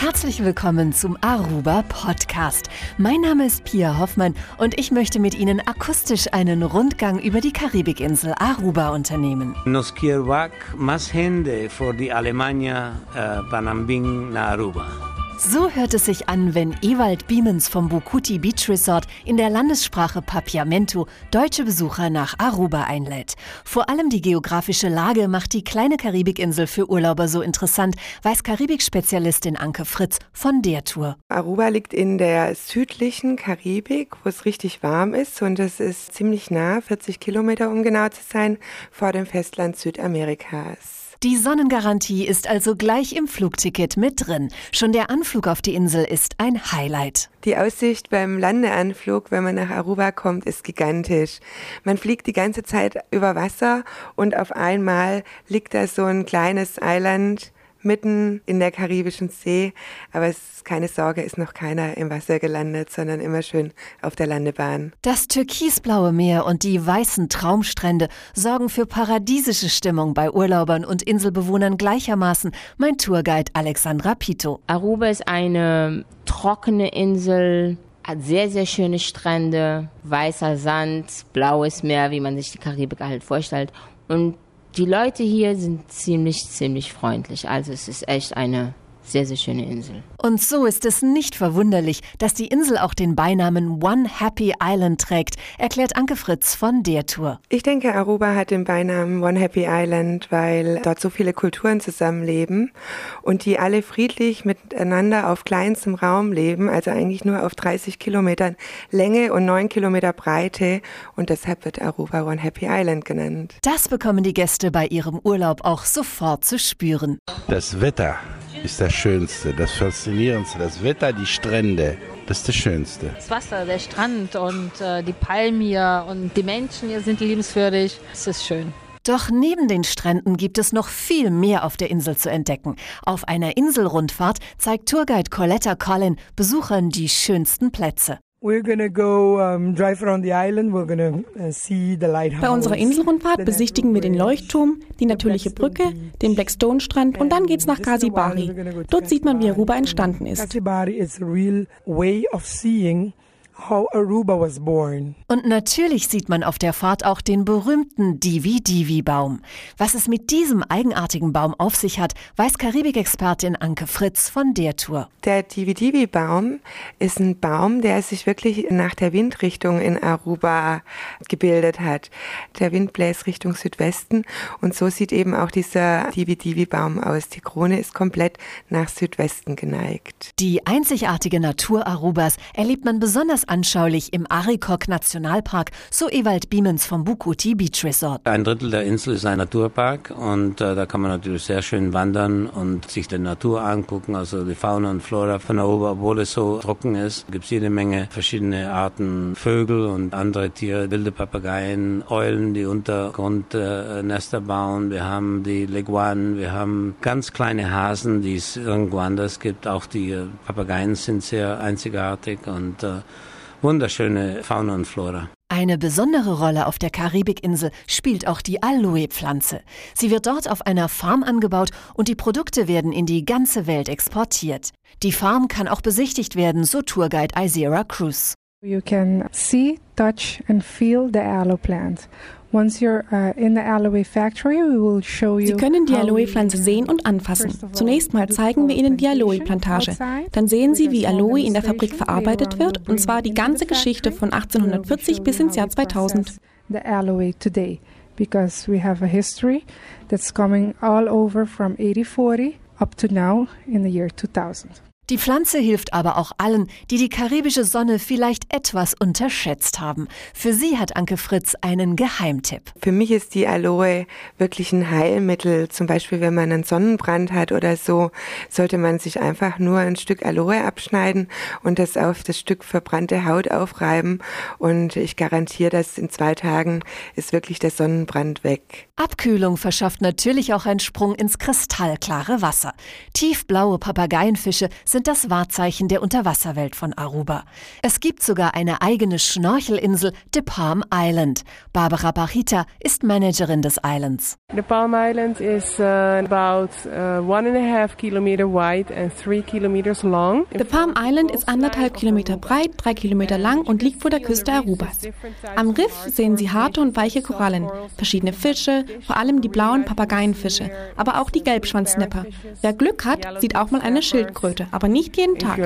Herzlich willkommen zum Aruba Podcast. Mein Name ist Pia Hoffmann und ich möchte mit Ihnen akustisch einen Rundgang über die Karibikinsel Aruba unternehmen. Nos quiero más gente for die Alemania uh, Panambing na Aruba. So hört es sich an, wenn Ewald Biemens vom Bukuti Beach Resort in der Landessprache Papiamento deutsche Besucher nach Aruba einlädt. Vor allem die geografische Lage macht die kleine Karibikinsel für Urlauber so interessant, weiß Karibik-Spezialistin Anke Fritz von der Tour. Aruba liegt in der südlichen Karibik, wo es richtig warm ist und es ist ziemlich nah, 40 Kilometer um genau zu sein, vor dem Festland Südamerikas. Die Sonnengarantie ist also gleich im Flugticket mit drin. Schon der Anflug auf die Insel ist ein Highlight. Die Aussicht beim Landeanflug, wenn man nach Aruba kommt, ist gigantisch. Man fliegt die ganze Zeit über Wasser und auf einmal liegt da so ein kleines Island mitten in der karibischen See. Aber es ist keine Sorge, ist noch keiner im Wasser gelandet, sondern immer schön auf der Landebahn. Das türkisblaue Meer und die weißen Traumstrände sorgen für paradiesische Stimmung bei Urlaubern und Inselbewohnern gleichermaßen, mein Tourguide Alexandra Pito. Aruba ist eine trockene Insel, hat sehr, sehr schöne Strände, weißer Sand, blaues Meer, wie man sich die Karibik halt vorstellt. Und die Leute hier sind ziemlich, ziemlich freundlich. Also es ist echt eine sehr, sehr schöne Insel. Und so ist es nicht verwunderlich, dass die Insel auch den Beinamen One Happy Island trägt, erklärt Anke Fritz von der Tour. Ich denke, Aruba hat den Beinamen One Happy Island, weil dort so viele Kulturen zusammenleben und die alle friedlich miteinander auf kleinstem Raum leben, also eigentlich nur auf 30 Kilometern Länge und 9 Kilometer Breite und deshalb wird Aruba One Happy Island genannt. Das bekommen die Gäste bei ihrem Urlaub auch sofort zu spüren. Das Wetter ist das Schönste, das Faszinierendste. Das Wetter, die Strände, das ist das Schönste. Das Wasser, der Strand und äh, die Palmen hier und die Menschen hier sind liebenswürdig. Es ist schön. Doch neben den Stränden gibt es noch viel mehr auf der Insel zu entdecken. Auf einer Inselrundfahrt zeigt Tourguide Coletta Collin Besuchern die schönsten Plätze. Bei unserer Inselrundfahrt besichtigen wir den Leuchtturm, die natürliche Brücke, den Blackstone-Strand und dann geht's nach Kasibari. Dort sieht man, wie Aruba entstanden ist. How Aruba was born. Und natürlich sieht man auf der Fahrt auch den berühmten Divi-Divi-Baum. Was es mit diesem eigenartigen Baum auf sich hat, weiß Karibik-Expertin Anke Fritz von der Tour. Der Divi-Divi-Baum ist ein Baum, der sich wirklich nach der Windrichtung in Aruba gebildet hat. Der Wind bläst Richtung Südwesten und so sieht eben auch dieser Divi-Divi-Baum aus. Die Krone ist komplett nach Südwesten geneigt. Die einzigartige Natur Arubas erlebt man besonders anschaulich im Arikok Nationalpark, so Ewald Biemens vom Bukuti Beach Resort. Ein Drittel der Insel ist ein Naturpark und äh, da kann man natürlich sehr schön wandern und sich die Natur angucken, also die Fauna und Flora von Aruba, obwohl es so trocken ist, gibt es jede Menge verschiedene Arten Vögel und andere Tiere, wilde Papageien, Eulen, die Untergrundnester äh, bauen. Wir haben die Leguanen, wir haben ganz kleine Hasen, die es irgendwo anders gibt. Auch die Papageien sind sehr einzigartig und äh, wunderschöne Fauna und Flora. Eine besondere Rolle auf der Karibikinsel spielt auch die Aloe-Pflanze. Sie wird dort auf einer Farm angebaut und die Produkte werden in die ganze Welt exportiert. Die Farm kann auch besichtigt werden, so Tourguide Isera Cruz. You can see, touch and feel the aloe plant. Uh, Sie können die Aloe-Pflanze sehen und anfassen. Zunächst mal zeigen wir Ihnen die Aloe-Plantage. Dann sehen Sie, wie Aloe in der Fabrik verarbeitet wird, und zwar die ganze Geschichte von 1840 bis ins Jahr 2000. The aloe today, because we have a history that's coming all over from 1840 up to now in the year 2000. Die Pflanze hilft aber auch allen, die die karibische Sonne vielleicht etwas unterschätzt haben. Für sie hat Anke Fritz einen Geheimtipp. Für mich ist die Aloe wirklich ein Heilmittel. Zum Beispiel, wenn man einen Sonnenbrand hat oder so, sollte man sich einfach nur ein Stück Aloe abschneiden und das auf das Stück verbrannte Haut aufreiben. Und ich garantiere, dass in zwei Tagen ist wirklich der Sonnenbrand weg. Abkühlung verschafft natürlich auch einen Sprung ins kristallklare Wasser. Tiefblaue Papageienfische sind sind das Wahrzeichen der Unterwasserwelt von Aruba. Es gibt sogar eine eigene Schnorchelinsel, The Palm Island. Barbara Bachita ist Managerin des Islands. The Palm Island is uh, about uh, one and a half kilometer wide and three kilometers long. The Palm Island ist anderthalb Kilometer breit, drei Kilometer lang und liegt vor der Küste Arubas. Am Riff sehen Sie harte und weiche Korallen, verschiedene Fische, vor allem die blauen Papageienfische, aber auch die Gelbschwanznepper. Wer Glück hat, sieht auch mal eine Schildkröte, aber nicht jeden Tag.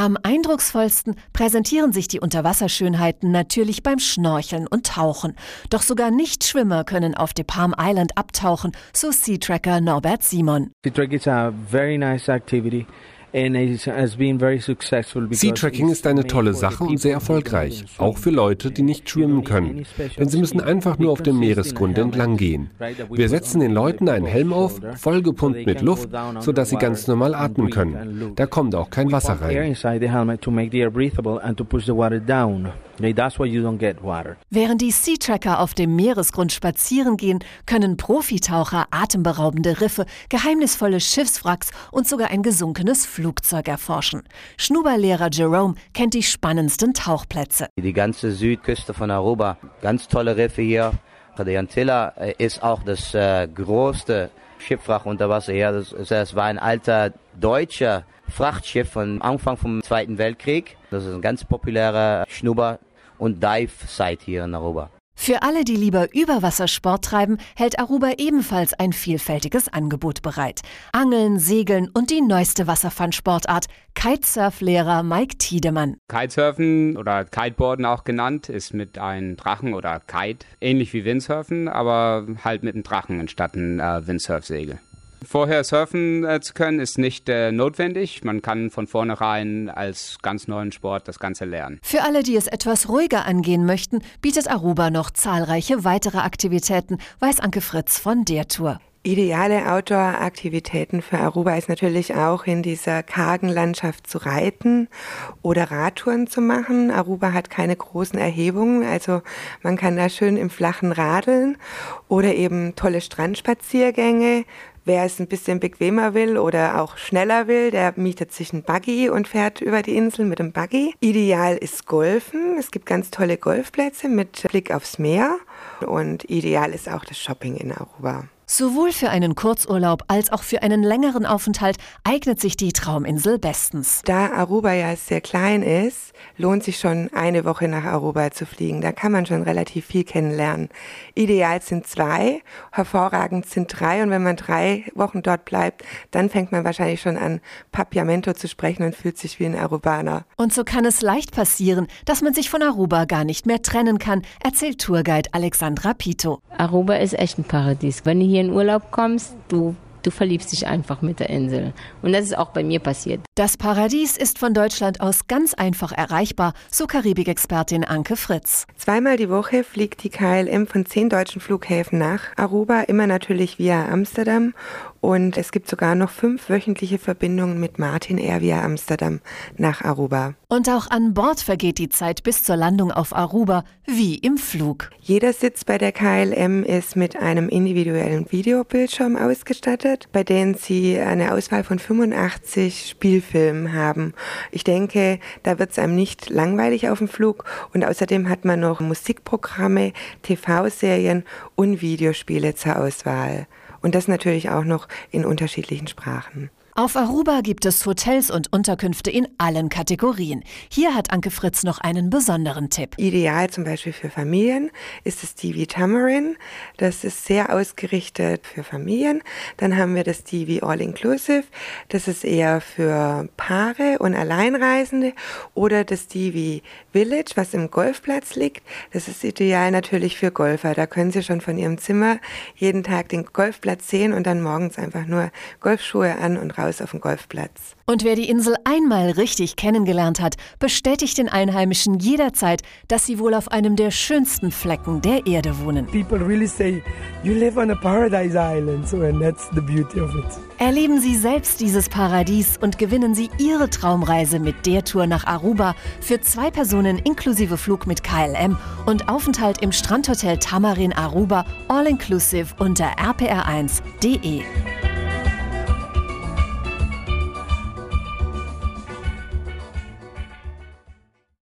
Am eindrucksvollsten präsentieren sich die Unterwasserschönheiten natürlich beim Schnorcheln und Tauchen. Doch sogar Nichtschwimmer können auf De Palm Island abtauchen, so Sea Tracker Norbert Simon. Sea Track is a very nice activity. Sea-Tracking ist eine tolle Sache und sehr erfolgreich, auch für Leute, die nicht schwimmen können. Denn sie müssen einfach nur auf dem Meeresgrund entlang gehen. Wir setzen den Leuten einen Helm auf, vollgepumpt mit Luft, sodass sie ganz normal atmen können. Da kommt auch kein Wasser rein. Während die Sea Tracker auf dem Meeresgrund spazieren gehen, können Profitaucher atemberaubende Riffe, geheimnisvolle Schiffswracks und sogar ein gesunkenes Flugzeug erforschen. Schnuberlehrer Jerome kennt die spannendsten Tauchplätze. Die ganze Südküste von Aruba, ganz tolle Riffe hier. Der Antilla äh, ist auch das äh, größte Schiffwrack unter Wasser hier. Das, das war ein alter deutscher Frachtschiff von Anfang vom Zweiten Weltkrieg. Das ist ein ganz populärer Schnubber und Dive-Site hier in Aruba. Für alle, die lieber Überwassersport treiben, hält Aruba ebenfalls ein vielfältiges Angebot bereit. Angeln, Segeln und die neueste Wasserfun-Sportart, Kitesurf-Lehrer Mike Tiedemann. Kitesurfen oder Kiteboarden auch genannt, ist mit einem Drachen oder Kite ähnlich wie Windsurfen, aber halt mit einem Drachen anstatt einem äh, Windsurfsegel. Vorher surfen äh, zu können, ist nicht äh, notwendig. Man kann von vornherein als ganz neuen Sport das Ganze lernen. Für alle, die es etwas ruhiger angehen möchten, bietet Aruba noch zahlreiche weitere Aktivitäten, weiß Anke Fritz von der Tour. Ideale Outdoor-Aktivitäten für Aruba ist natürlich auch in dieser kargen Landschaft zu reiten oder Radtouren zu machen. Aruba hat keine großen Erhebungen, also man kann da schön im Flachen radeln oder eben tolle Strandspaziergänge, Wer es ein bisschen bequemer will oder auch schneller will, der mietet sich ein Buggy und fährt über die Insel mit dem Buggy. Ideal ist Golfen. Es gibt ganz tolle Golfplätze mit Blick aufs Meer. Und ideal ist auch das Shopping in Aruba. Sowohl für einen Kurzurlaub als auch für einen längeren Aufenthalt eignet sich die Trauminsel bestens. Da Aruba ja sehr klein ist, lohnt sich schon eine Woche nach Aruba zu fliegen. Da kann man schon relativ viel kennenlernen. Ideal sind zwei, hervorragend sind drei und wenn man drei Wochen dort bleibt, dann fängt man wahrscheinlich schon an, Papiamento zu sprechen und fühlt sich wie ein Arubaner. Und so kann es leicht passieren, dass man sich von Aruba gar nicht mehr trennen kann, erzählt Tourguide Alexandra Pito. Aruba ist echt ein Paradies. Wenn ihr hier in Urlaub kommst, du Du verliebst dich einfach mit der Insel. Und das ist auch bei mir passiert. Das Paradies ist von Deutschland aus ganz einfach erreichbar, so Karibikexpertin Anke Fritz. Zweimal die Woche fliegt die KLM von zehn deutschen Flughäfen nach Aruba, immer natürlich via Amsterdam. Und es gibt sogar noch fünf wöchentliche Verbindungen mit Martin Air via Amsterdam nach Aruba. Und auch an Bord vergeht die Zeit bis zur Landung auf Aruba wie im Flug. Jeder Sitz bei der KLM ist mit einem individuellen Videobildschirm ausgestattet, bei dem Sie eine Auswahl von 85 Spielfilmen haben. Ich denke, da wird es einem nicht langweilig auf dem Flug und außerdem hat man noch Musikprogramme, TV-Serien und Videospiele zur Auswahl. Und das natürlich auch noch in unterschiedlichen Sprachen. Auf Aruba gibt es Hotels und Unterkünfte in allen Kategorien. Hier hat Anke Fritz noch einen besonderen Tipp. Ideal zum Beispiel für Familien ist das Divi Tamarin. Das ist sehr ausgerichtet für Familien. Dann haben wir das Divi All Inclusive. Das ist eher für Paare und Alleinreisende. Oder das Divi Village, was im Golfplatz liegt. Das ist ideal natürlich für Golfer. Da können Sie schon von Ihrem Zimmer jeden Tag den Golfplatz sehen und dann morgens einfach nur Golfschuhe an und raus raus auf den Golfplatz. Und wer die Insel einmal richtig kennengelernt hat, bestätigt den Einheimischen jederzeit, dass sie wohl auf einem der schönsten Flecken der Erde wohnen. People really say you live on a paradise island, so and that's the beauty of it. Erleben Sie selbst dieses Paradies und gewinnen Sie Ihre Traumreise mit der Tour nach Aruba für zwei Personen inklusive Flug mit KLM und Aufenthalt im Strandhotel Tamarin Aruba all inclusive unter rpr1.de.